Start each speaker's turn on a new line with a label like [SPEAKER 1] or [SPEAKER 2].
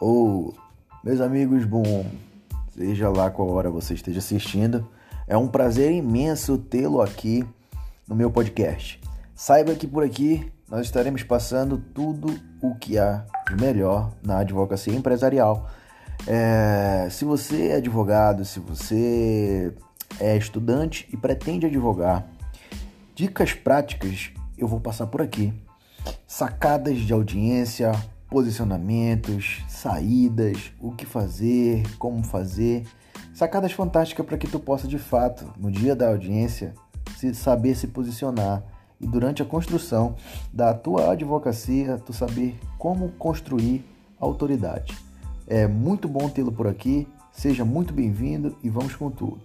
[SPEAKER 1] Ou, meus amigos, bom, seja lá qual hora você esteja assistindo, é um prazer imenso tê-lo aqui no meu podcast. Saiba que por aqui nós estaremos passando tudo o que há de melhor na advocacia empresarial. É, se você é advogado, se você é estudante e pretende advogar, dicas práticas eu vou passar por aqui. Sacadas de audiência, posicionamentos, saídas, o que fazer, como fazer. Sacadas fantásticas para que tu possa de fato, no dia da audiência, se saber se posicionar e durante a construção da tua advocacia, tu saber como construir autoridade. É muito bom tê-lo por aqui. Seja muito bem-vindo e vamos com tudo.